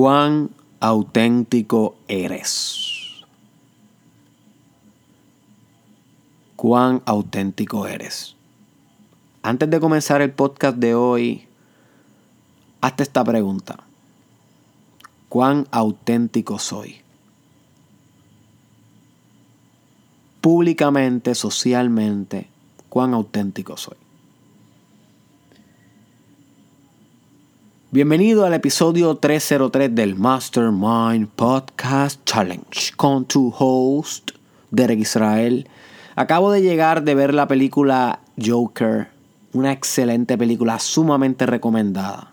cuán auténtico eres. Cuán auténtico eres. Antes de comenzar el podcast de hoy, hazte esta pregunta. ¿Cuán auténtico soy? Públicamente, socialmente, ¿cuán auténtico soy? Bienvenido al episodio 303 del Mastermind Podcast Challenge con tu host, Derek Israel. Acabo de llegar de ver la película Joker, una excelente película sumamente recomendada.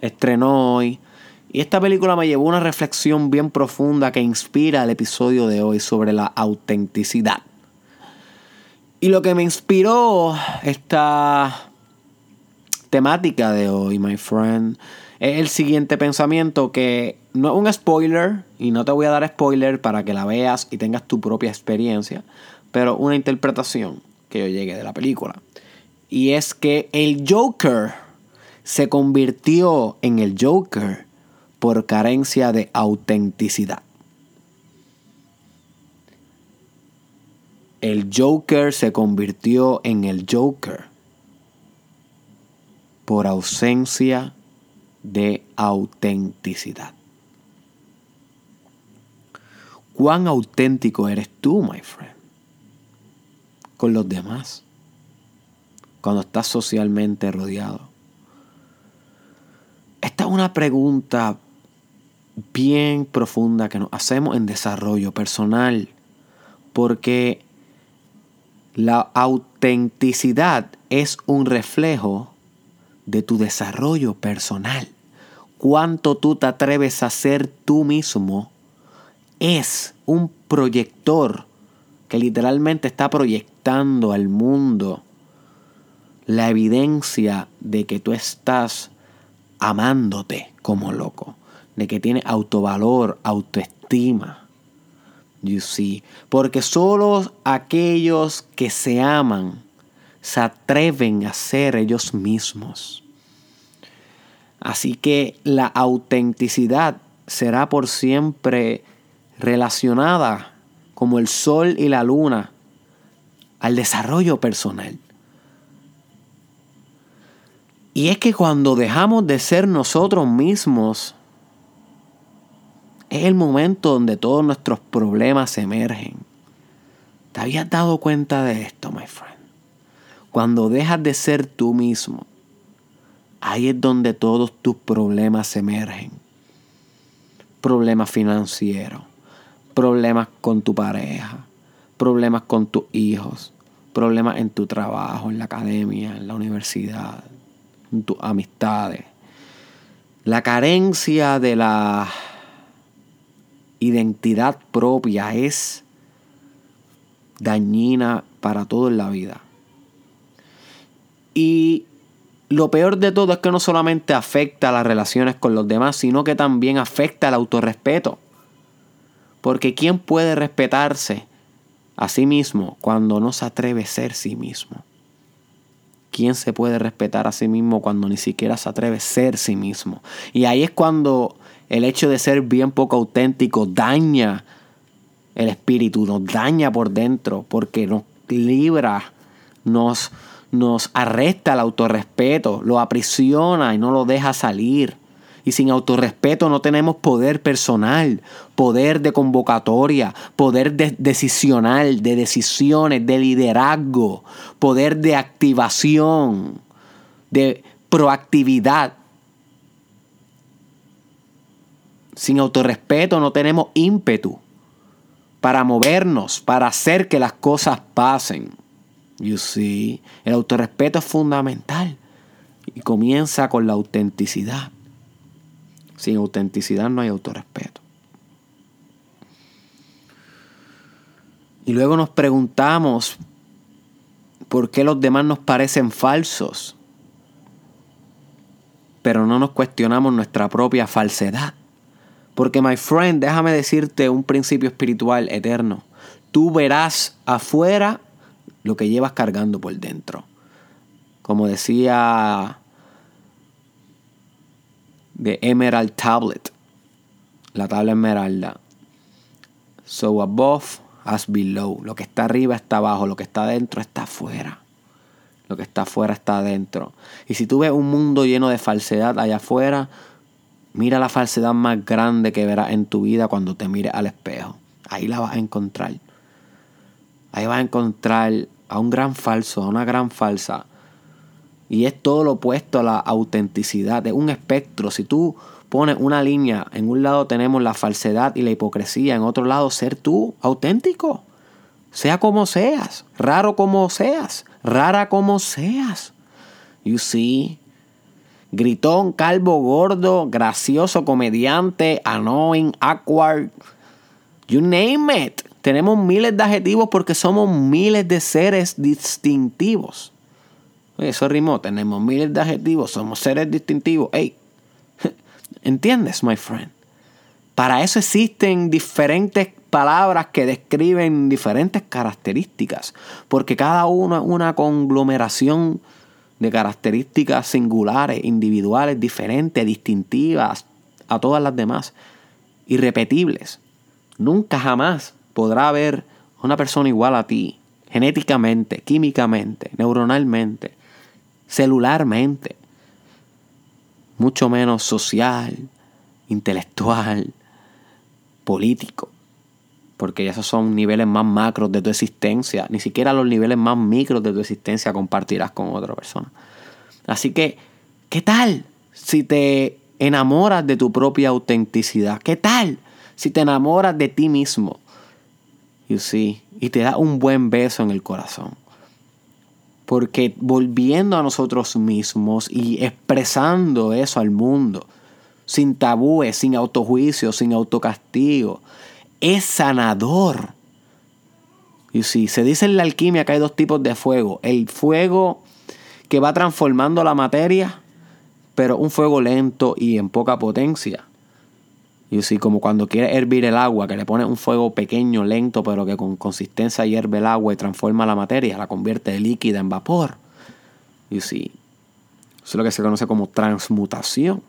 Estrenó hoy y esta película me llevó a una reflexión bien profunda que inspira el episodio de hoy sobre la autenticidad. Y lo que me inspiró esta temática de hoy, my friend, es el siguiente pensamiento que no es un spoiler y no te voy a dar spoiler para que la veas y tengas tu propia experiencia, pero una interpretación que yo llegué de la película. Y es que el Joker se convirtió en el Joker por carencia de autenticidad. El Joker se convirtió en el Joker por ausencia de autenticidad. ¿Cuán auténtico eres tú, my friend? Con los demás. Cuando estás socialmente rodeado. Esta es una pregunta bien profunda que nos hacemos en desarrollo personal. Porque la autenticidad es un reflejo de tu desarrollo personal. Cuánto tú te atreves a ser tú mismo es un proyector que literalmente está proyectando al mundo la evidencia de que tú estás amándote como loco, de que tienes autovalor, autoestima. You see, porque solo aquellos que se aman se atreven a ser ellos mismos. Así que la autenticidad será por siempre relacionada como el sol y la luna al desarrollo personal. Y es que cuando dejamos de ser nosotros mismos, es el momento donde todos nuestros problemas emergen. ¿Te habías dado cuenta de esto, my friend? Cuando dejas de ser tú mismo, ahí es donde todos tus problemas emergen. Problemas financieros, problemas con tu pareja, problemas con tus hijos, problemas en tu trabajo, en la academia, en la universidad, en tus amistades. La carencia de la identidad propia es dañina para todo en la vida. Y lo peor de todo es que no solamente afecta a las relaciones con los demás, sino que también afecta al autorrespeto. Porque ¿quién puede respetarse a sí mismo cuando no se atreve a ser sí mismo? ¿Quién se puede respetar a sí mismo cuando ni siquiera se atreve a ser sí mismo? Y ahí es cuando el hecho de ser bien poco auténtico daña el espíritu, nos daña por dentro, porque nos libra, nos, nos arresta el autorrespeto, lo aprisiona y no lo deja salir. Y sin autorrespeto no tenemos poder personal, poder de convocatoria, poder de decisional, de decisiones, de liderazgo, poder de activación, de proactividad. Sin autorrespeto no tenemos ímpetu para movernos, para hacer que las cosas pasen. You see, el autorrespeto es fundamental y comienza con la autenticidad. Sin autenticidad no hay autorrespeto. Y luego nos preguntamos por qué los demás nos parecen falsos, pero no nos cuestionamos nuestra propia falsedad. Porque, my friend, déjame decirte un principio espiritual eterno. Tú verás afuera lo que llevas cargando por dentro. Como decía de Emerald Tablet, la tabla esmeralda. So above as below. Lo que está arriba está abajo, lo que está adentro está afuera. Lo que está afuera está adentro. Y si tú ves un mundo lleno de falsedad allá afuera, mira la falsedad más grande que verás en tu vida cuando te mires al espejo. Ahí la vas a encontrar. Ahí vas a encontrar a un gran falso, a una gran falsa. Y es todo lo opuesto a la autenticidad. Es un espectro. Si tú pones una línea, en un lado tenemos la falsedad y la hipocresía, en otro lado ser tú, auténtico. Sea como seas, raro como seas, rara como seas. You see. Gritón, calvo, gordo, gracioso, comediante, annoying, awkward. You name it. Tenemos miles de adjetivos porque somos miles de seres distintivos. Eso rimó. Tenemos miles de adjetivos. Somos seres distintivos. Hey, ¿Entiendes, my friend? Para eso existen diferentes palabras que describen diferentes características, porque cada uno es una conglomeración de características singulares, individuales, diferentes, distintivas a todas las demás, irrepetibles. Nunca jamás podrá haber una persona igual a ti, genéticamente, químicamente, neuronalmente, celularmente mucho menos social, intelectual, político. Porque esos son niveles más macros de tu existencia. Ni siquiera los niveles más micros de tu existencia compartirás con otra persona. Así que, ¿qué tal si te enamoras de tu propia autenticidad? ¿Qué tal si te enamoras de ti mismo? You see, y te da un buen beso en el corazón. Porque volviendo a nosotros mismos y expresando eso al mundo, sin tabúes, sin autojuicio, sin autocastigo, es sanador. Y si se dice en la alquimia que hay dos tipos de fuego. El fuego que va transformando la materia, pero un fuego lento y en poca potencia. Y así como cuando quiere hervir el agua, que le pone un fuego pequeño, lento, pero que con consistencia hierve el agua y transforma la materia, la convierte de líquida en vapor. Y sí, eso es lo que se conoce como transmutación.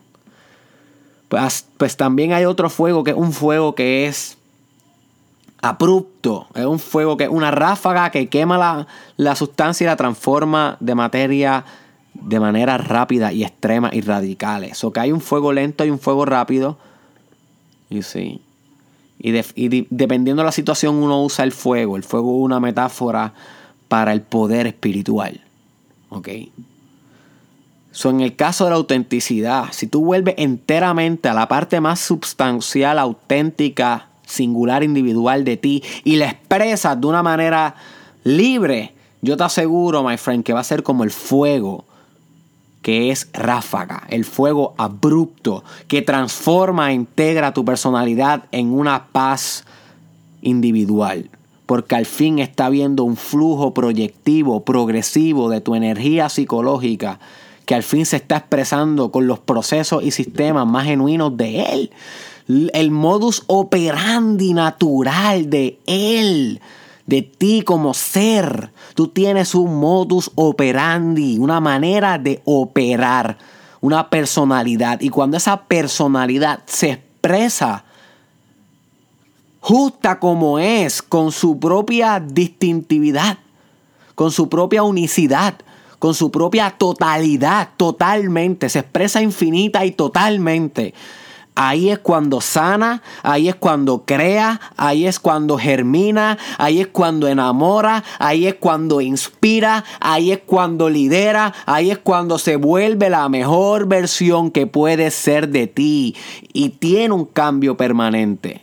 Pues, pues también hay otro fuego que es un fuego que es abrupto. Es un fuego que es una ráfaga que quema la, la sustancia y la transforma de materia de manera rápida y extrema y radical. Eso que hay un fuego lento y un fuego rápido y sí. Y, dependiendo de la situación uno usa el fuego. El fuego es una metáfora para el poder espiritual. ¿Ok? So, en el caso de la autenticidad, si tú vuelves enteramente a la parte más substancial, auténtica, singular, individual de ti y la expresas de una manera libre, yo te aseguro, my friend, que va a ser como el fuego que es ráfaga, el fuego abrupto que transforma e integra tu personalidad en una paz individual. Porque al fin está viendo un flujo proyectivo, progresivo de tu energía psicológica que al fin se está expresando con los procesos y sistemas más genuinos de él. El modus operandi natural de él de ti como ser. Tú tienes un modus operandi, una manera de operar, una personalidad. Y cuando esa personalidad se expresa justa como es, con su propia distintividad, con su propia unicidad, con su propia totalidad, totalmente, se expresa infinita y totalmente Ahí es cuando sana, ahí es cuando crea, ahí es cuando germina, ahí es cuando enamora, ahí es cuando inspira, ahí es cuando lidera, ahí es cuando se vuelve la mejor versión que puede ser de ti y tiene un cambio permanente.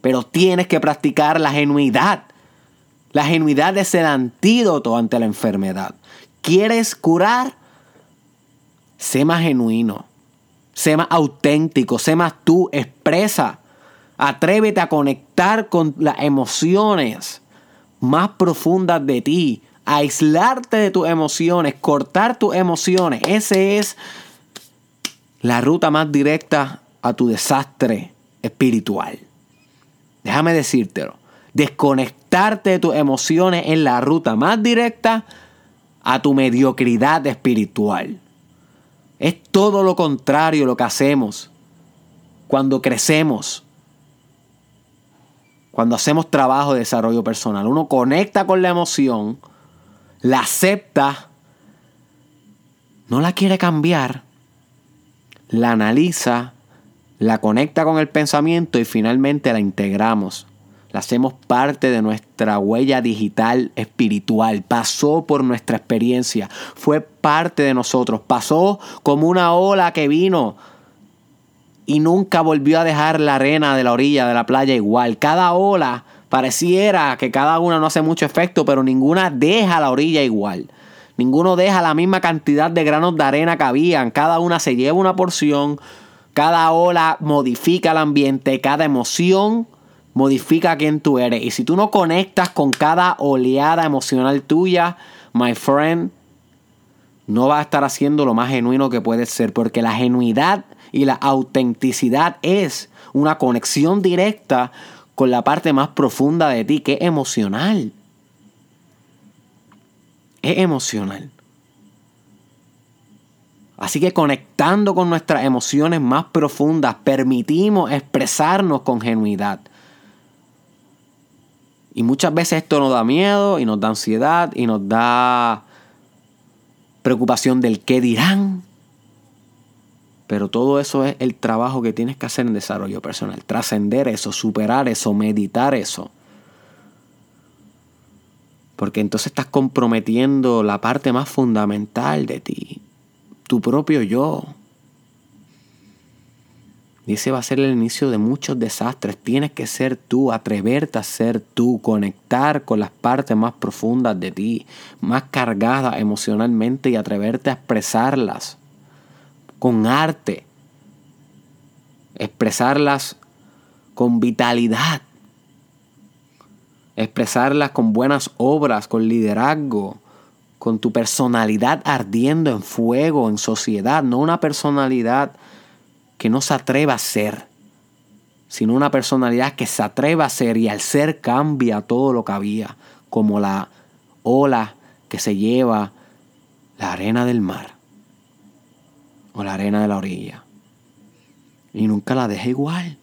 Pero tienes que practicar la genuidad. La genuidad es el antídoto ante la enfermedad. ¿Quieres curar? Sé más genuino. Sé más auténtico, sé más tú, expresa. Atrévete a conectar con las emociones más profundas de ti. aislarte de tus emociones, cortar tus emociones. Esa es la ruta más directa a tu desastre espiritual. Déjame decírtelo. Desconectarte de tus emociones es la ruta más directa a tu mediocridad espiritual. Es todo lo contrario lo que hacemos. cuando crecemos, cuando hacemos trabajo de desarrollo personal. Uno conecta con la emoción, la acepta, no la quiere cambiar, la analiza, la conecta con el pensamiento y finalmente la integramos. La hacemos parte de nuestra huella digital espiritual. Pasó por nuestra experiencia. Fue parte de nosotros. Pasó como una ola que vino y nunca volvió a dejar la arena de la orilla de la playa igual. Cada ola pareciera que cada una no hace mucho efecto, pero ninguna deja la orilla igual. Ninguno deja la misma cantidad de granos de arena que habían. Cada una se lleva una porción. Cada ola modifica el ambiente. Cada emoción modifica quién tú eres. Y si tú no conectas con cada oleada emocional tuya, my friend, no va a estar haciendo lo más genuino que puede ser. Porque la genuidad y la autenticidad es una conexión directa con la parte más profunda de ti, que es emocional es emocional. Así que conectando con nuestras emociones más profundas, permitimos expresarnos con genuidad. Y muchas veces esto nos da miedo y nos da ansiedad y nos da preocupación del qué dirán. Pero todo eso es el trabajo que tienes que hacer en desarrollo personal. Trascender eso, superar eso, meditar eso. Porque entonces estás comprometiendo la parte más fundamental de ti, tu propio yo. Y ese va a ser el inicio de muchos desastres. Tienes que ser tú, atreverte a ser tú, conectar con las partes más profundas de ti, más cargadas emocionalmente y atreverte a expresarlas con arte. Expresarlas con vitalidad expresarlas con buenas obras, con liderazgo, con tu personalidad ardiendo en fuego, en sociedad, no una personalidad que no se atreva a ser, sino una personalidad que se atreva a ser y al ser cambia todo lo que había, como la ola que se lleva la arena del mar o la arena de la orilla y nunca la deja igual.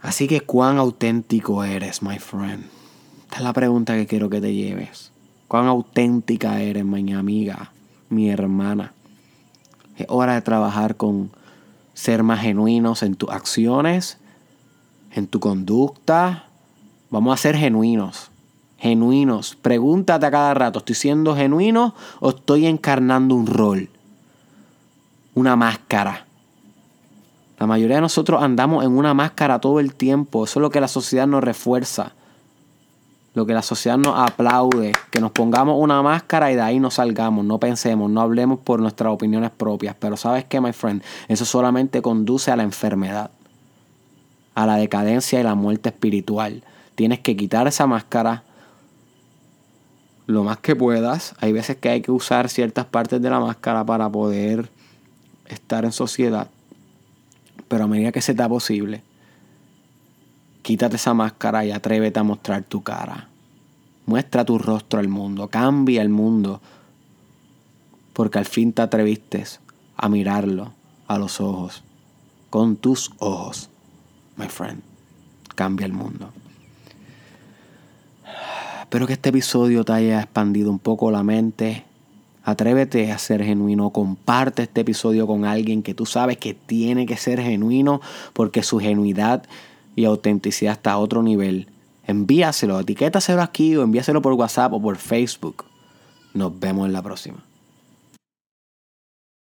Así que cuán auténtico eres, my friend. Esta es la pregunta que quiero que te lleves. Cuán auténtica eres, mi amiga, mi hermana. Es hora de trabajar con ser más genuinos en tus acciones, en tu conducta. Vamos a ser genuinos. Genuinos. Pregúntate a cada rato, ¿estoy siendo genuino o estoy encarnando un rol? Una máscara. La mayoría de nosotros andamos en una máscara todo el tiempo. Eso es lo que la sociedad nos refuerza. Lo que la sociedad nos aplaude. Que nos pongamos una máscara y de ahí no salgamos. No pensemos, no hablemos por nuestras opiniones propias. Pero sabes qué, my friend, eso solamente conduce a la enfermedad. A la decadencia y la muerte espiritual. Tienes que quitar esa máscara lo más que puedas. Hay veces que hay que usar ciertas partes de la máscara para poder estar en sociedad pero a medida que se da posible, quítate esa máscara y atrévete a mostrar tu cara. Muestra tu rostro al mundo, cambia el mundo, porque al fin te atreviste a mirarlo a los ojos, con tus ojos, my friend. Cambia el mundo. Espero que este episodio te haya expandido un poco la mente, Atrévete a ser genuino. Comparte este episodio con alguien que tú sabes que tiene que ser genuino porque su genuidad y autenticidad está a otro nivel. Envíaselo, etiquétaselo aquí o envíaselo por WhatsApp o por Facebook. Nos vemos en la próxima.